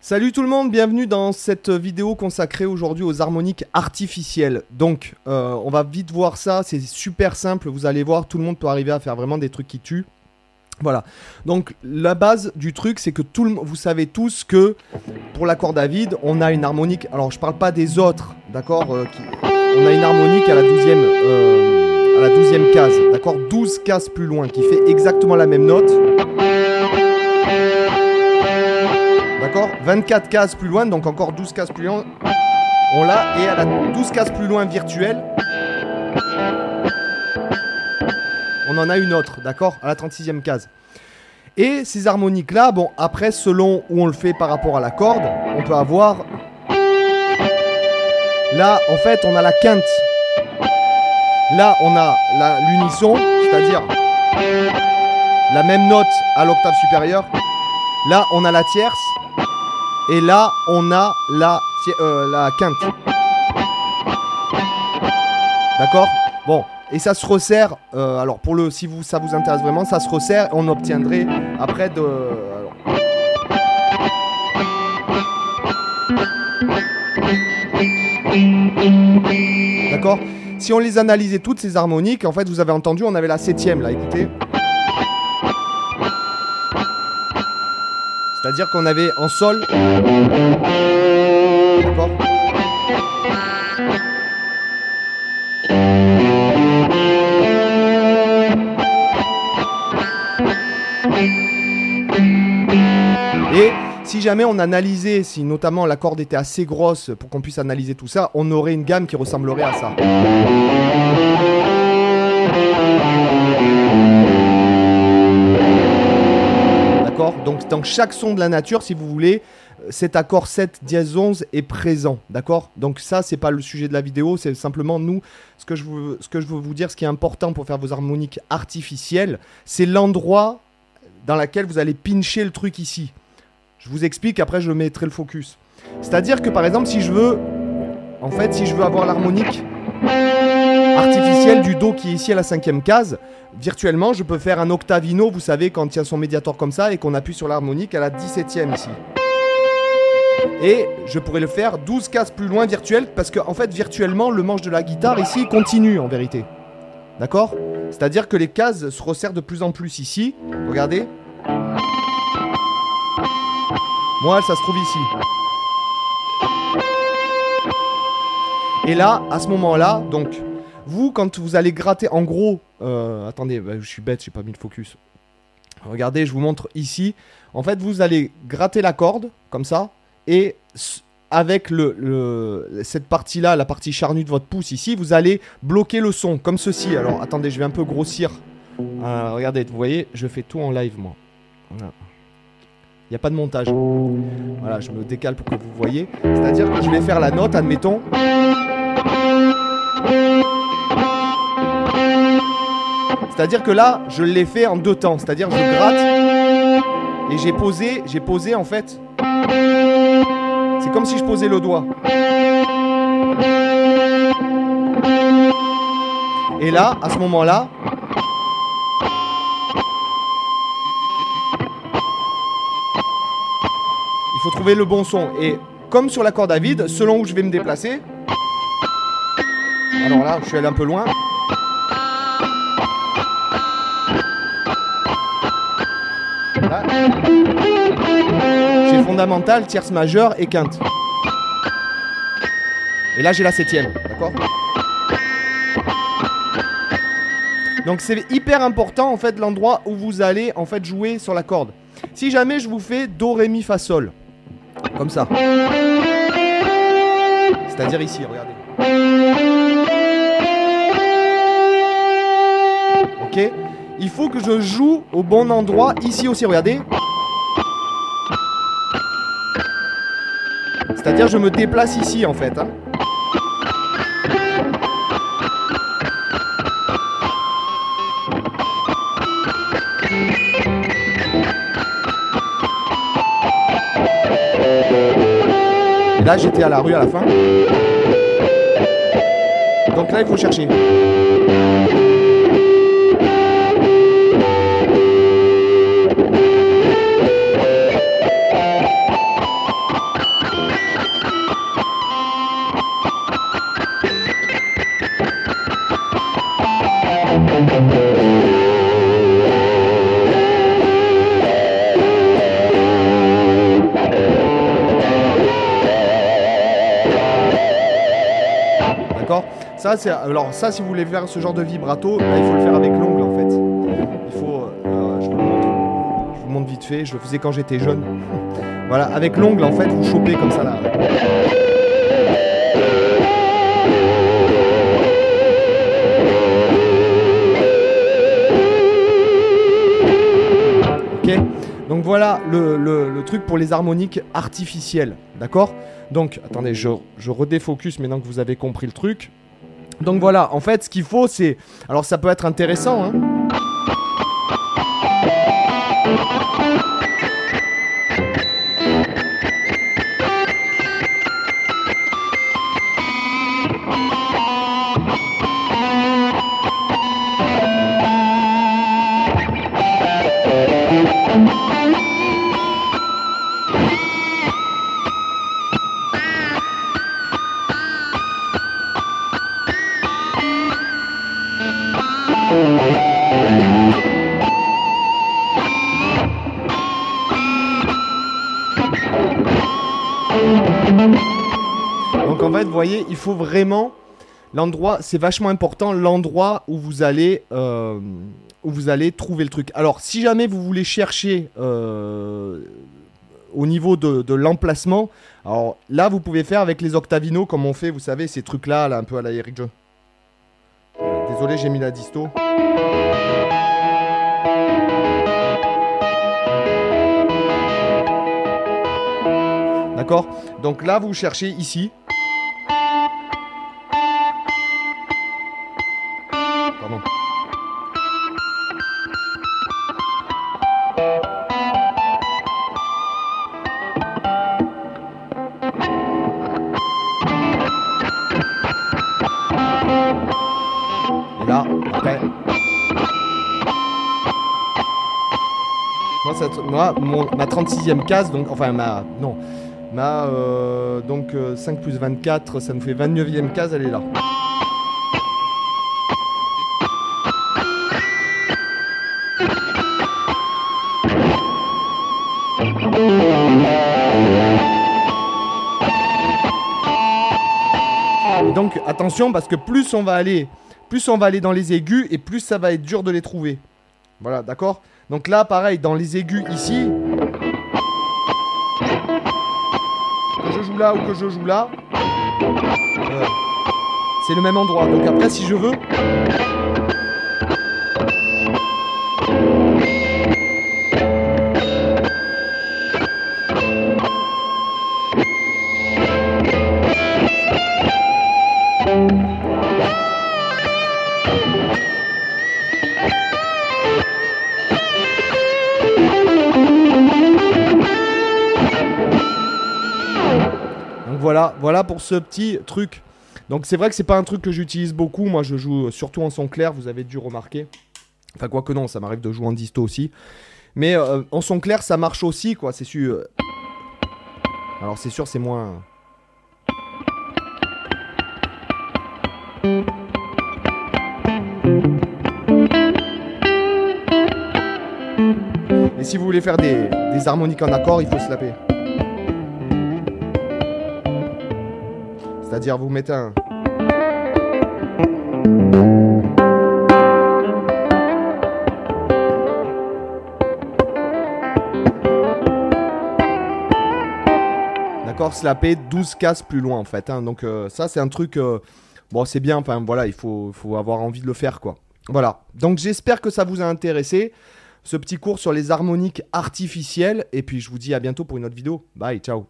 Salut tout le monde, bienvenue dans cette vidéo consacrée aujourd'hui aux harmoniques artificielles. Donc, euh, on va vite voir ça, c'est super simple, vous allez voir, tout le monde peut arriver à faire vraiment des trucs qui tuent. Voilà. Donc, la base du truc, c'est que tout le, vous savez tous que pour l'accord David, on a une harmonique. Alors, je parle pas des autres, d'accord euh, On a une harmonique à la 12e, euh, à la 12e case, d'accord 12 cases plus loin, qui fait exactement la même note. D'accord 24 cases plus loin, donc encore 12 cases plus loin. On l'a, et à la 12 cases plus loin virtuelle, on en a une autre, d'accord À la 36e case. Et ces harmoniques-là, bon, après, selon où on le fait par rapport à la corde, on peut avoir. Là, en fait, on a la quinte. Là, on a l'unisson, c'est-à-dire la même note à l'octave supérieure. Là, on a la tierce. Et là, on a la, euh, quinte. D'accord? Bon, et ça se resserre. euh, alors, pour le, si vous, ça vous intéresse vraiment, ça se resserre. Et on obtiendrait après de. D'accord? Si on les analysait toutes ces harmoniques, en fait, vous avez entendu, on avait la septième là, écoutez. C'est-à-dire qu'on avait en sol. D'accord Et si jamais on analysait, si notamment la corde était assez grosse pour qu'on puisse analyser tout ça, on aurait une gamme qui ressemblerait à ça. Donc dans chaque son de la nature, si vous voulez, cet accord 7 dièse 11 est présent. D'accord? Donc ça, c'est pas le sujet de la vidéo, c'est simplement nous, ce que, je veux, ce que je veux vous dire, ce qui est important pour faire vos harmoniques artificielles, c'est l'endroit dans lequel vous allez pincher le truc ici. Je vous explique, après je mettrai le focus. C'est-à-dire que par exemple, si je veux, en fait, si je veux avoir l'harmonique artificielle du Do qui est ici à la cinquième case, virtuellement, je peux faire un octavino, vous savez, quand il y a son médiator comme ça et qu'on appuie sur l'harmonique à la 17ème ici. Et je pourrais le faire 12 cases plus loin virtuel parce que fait virtuellement le manche de la guitare ici continue en vérité. D'accord? C'est-à-dire que les cases se resserrent de plus en plus ici. Regardez. Moi, ça se trouve ici. Et là, à ce moment-là, donc, vous, quand vous allez gratter, en gros, euh, attendez, bah, je suis bête, j'ai pas mis le focus. Regardez, je vous montre ici. En fait, vous allez gratter la corde, comme ça, et avec cette partie-là, la partie charnue de votre pouce ici, vous allez bloquer le son, comme ceci. Alors, attendez, je vais un peu grossir. Euh, regardez, vous voyez, je fais tout en live, moi. Il n'y a pas de montage. Voilà, je me décale pour que vous voyez. C'est-à-dire que je vais faire la note, admettons. C'est-à-dire que là, je l'ai fait en deux temps. C'est-à-dire je gratte et j'ai posé, j'ai posé en fait. C'est comme si je posais le doigt. Et là, à ce moment-là, il faut trouver le bon son. Et comme sur l'accord David, selon où je vais me déplacer. Alors là, je suis allé un peu loin. J'ai fondamental, tierce majeure et quinte. Et là, j'ai la septième, d'accord? Donc c'est hyper important en fait l'endroit où vous allez en fait jouer sur la corde. Si jamais je vous fais do ré mi fa sol, comme ça. C'est-à-dire ici, regardez. Ok? Il faut que je joue au bon endroit ici aussi, regardez. C'est-à-dire je me déplace ici en fait. hein. Là j'étais à la rue à la fin. Donc là il faut chercher. Alors ça, si vous voulez faire ce genre de vibrato, là, il faut le faire avec l'ongle en fait. Il faut, euh, je, vous montre, je vous montre vite fait. Je le faisais quand j'étais jeune. voilà, avec l'ongle en fait, vous chopez comme ça là. Ok. Donc voilà le, le- le truc pour les harmoniques artificielles, d'accord? Donc, attendez, je, je redéfocus maintenant que vous avez compris le truc. Donc voilà, en fait, ce qu'il faut, c'est... Alors ça peut être intéressant, hein Donc en fait, vous voyez, il faut vraiment l'endroit, c'est vachement important, l'endroit où vous allez euh, où vous allez trouver le truc. Alors, si jamais vous voulez chercher euh, au niveau de, l'emplacement, alors là, vous pouvez faire avec les octavinos comme on fait, vous savez, ces trucs-là, là, un peu à la Eric. Euh, Désolé, j'ai mis la disto. D'accord? Donc là, vous cherchez ici. Moi, ma 36e case, donc, enfin, ma. Non. Ma. euh, donc, euh, 5 plus 24, ça nous fait 29e case, elle est là. Donc attention parce que plus on va aller, plus on va aller dans les aigus et plus ça va être dur de les trouver. Voilà, d'accord? Donc là, pareil, dans les aigus ici, que je joue là ou que je joue là, euh, c'est le même endroit. Donc après, si je veux, voilà, pour ce petit truc. Donc c'est vrai que c'est pas un truc que j'utilise beaucoup. Moi, je joue surtout en son clair. Vous avez dû remarquer. Enfin quoi que non, ça m'arrive de jouer en disto aussi. Mais euh, en son clair, ça marche aussi, quoi. C'est sûr. Alors c'est sûr, c'est moins. Et si vous voulez faire des, des harmoniques en accord, il faut se. C'est-à-dire, vous mettez un. D'accord, slapper 12 cases plus loin en fait. hein. Donc euh, ça c'est un truc, euh, bon c'est bien, enfin voilà, il faut, faut avoir envie de le faire quoi. Voilà, donc j'espère que ça vous a intéressé, ce petit cours sur les harmoniques artificielles, et puis je vous dis à bientôt pour une autre vidéo. Bye, ciao